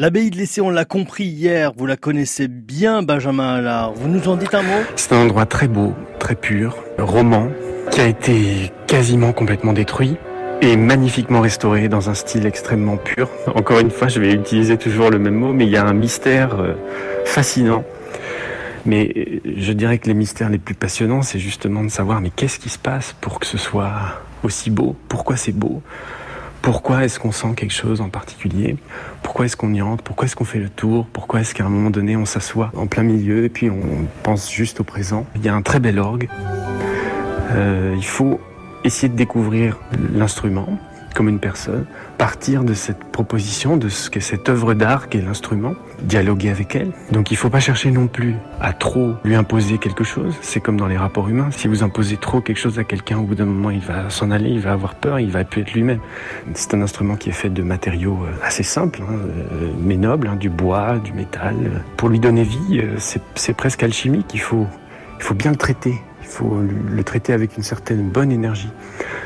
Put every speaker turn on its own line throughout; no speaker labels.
L'abbaye de l'Essai, on l'a compris hier, vous la connaissez bien, Benjamin Allard. Vous nous en dites un mot?
C'est un endroit très beau, très pur, roman, qui a été quasiment complètement détruit et magnifiquement restauré dans un style extrêmement pur. Encore une fois, je vais utiliser toujours le même mot, mais il y a un mystère euh, fascinant. Mais euh, je dirais que les mystères les plus passionnants, c'est justement de savoir mais qu'est-ce qui se passe pour que ce soit aussi beau? Pourquoi c'est beau? Pourquoi est-ce qu'on sent quelque chose en particulier? Pourquoi est-ce qu'on y entre Pourquoi est-ce qu'on fait le tour? Pourquoi est-ce qu'à un moment donné on s'assoit en plein milieu et puis on pense juste au présent? Il y a un très bel orgue. Euh, il faut essayer de découvrir l'instrument comme une personne, partir de cette proposition, de ce qu'est cette œuvre d'art qu'est l'instrument, dialoguer avec elle. Donc il ne faut pas chercher non plus à trop lui imposer quelque chose. C'est comme dans les rapports humains. Si vous imposez trop quelque chose à quelqu'un, au bout d'un moment, il va s'en aller, il va avoir peur, il va plus être lui-même. C'est un instrument qui est fait de matériaux euh, assez simples, hein, euh, mais nobles, hein, du bois, du métal. Pour lui donner vie, euh, c'est presque alchimique. Il faut, il faut bien le traiter. Il faut le traiter avec une certaine bonne énergie.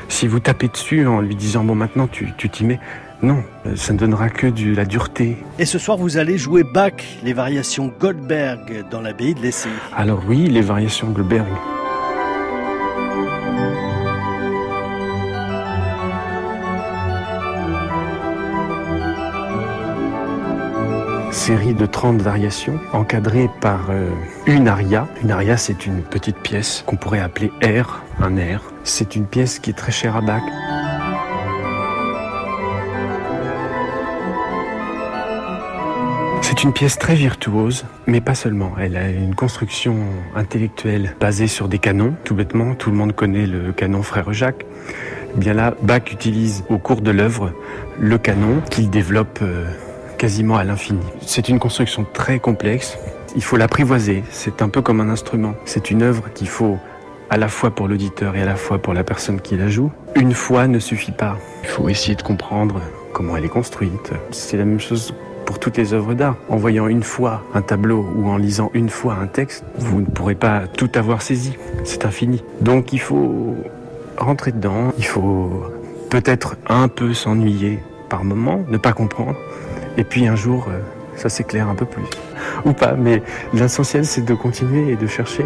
Si vous tapez dessus en lui disant bon maintenant tu t'y mets, non, ça ne donnera que de la dureté.
Et ce soir, vous allez jouer Bach, les variations Goldberg dans l'abbaye de l'Essai.
Alors oui, les variations Goldberg. Série de 30 variations encadrées par euh, une aria. Une aria, c'est une petite pièce qu'on pourrait appeler air, un air. C'est une pièce qui est très chère à Bach. C'est une pièce très virtuose, mais pas seulement. Elle a une construction intellectuelle basée sur des canons. Tout bêtement, tout le monde connaît le canon Frère Jacques. Eh bien là, Bach utilise au cours de l'œuvre le canon qu'il développe euh, quasiment à l'infini. C'est une construction très complexe. Il faut l'apprivoiser. C'est un peu comme un instrument. C'est une œuvre qu'il faut à la fois pour l'auditeur et à la fois pour la personne qui la joue. Une fois ne suffit pas. Il faut essayer de comprendre comment elle est construite. C'est la même chose pour toutes les œuvres d'art. En voyant une fois un tableau ou en lisant une fois un texte, vous ne pourrez pas tout avoir saisi. C'est infini. Donc il faut rentrer dedans. Il faut peut-être un peu s'ennuyer par moment, ne pas comprendre. Et puis un jour, euh, ça s'éclaire un peu plus. Ou pas, mais l'essentiel c'est de continuer et de chercher.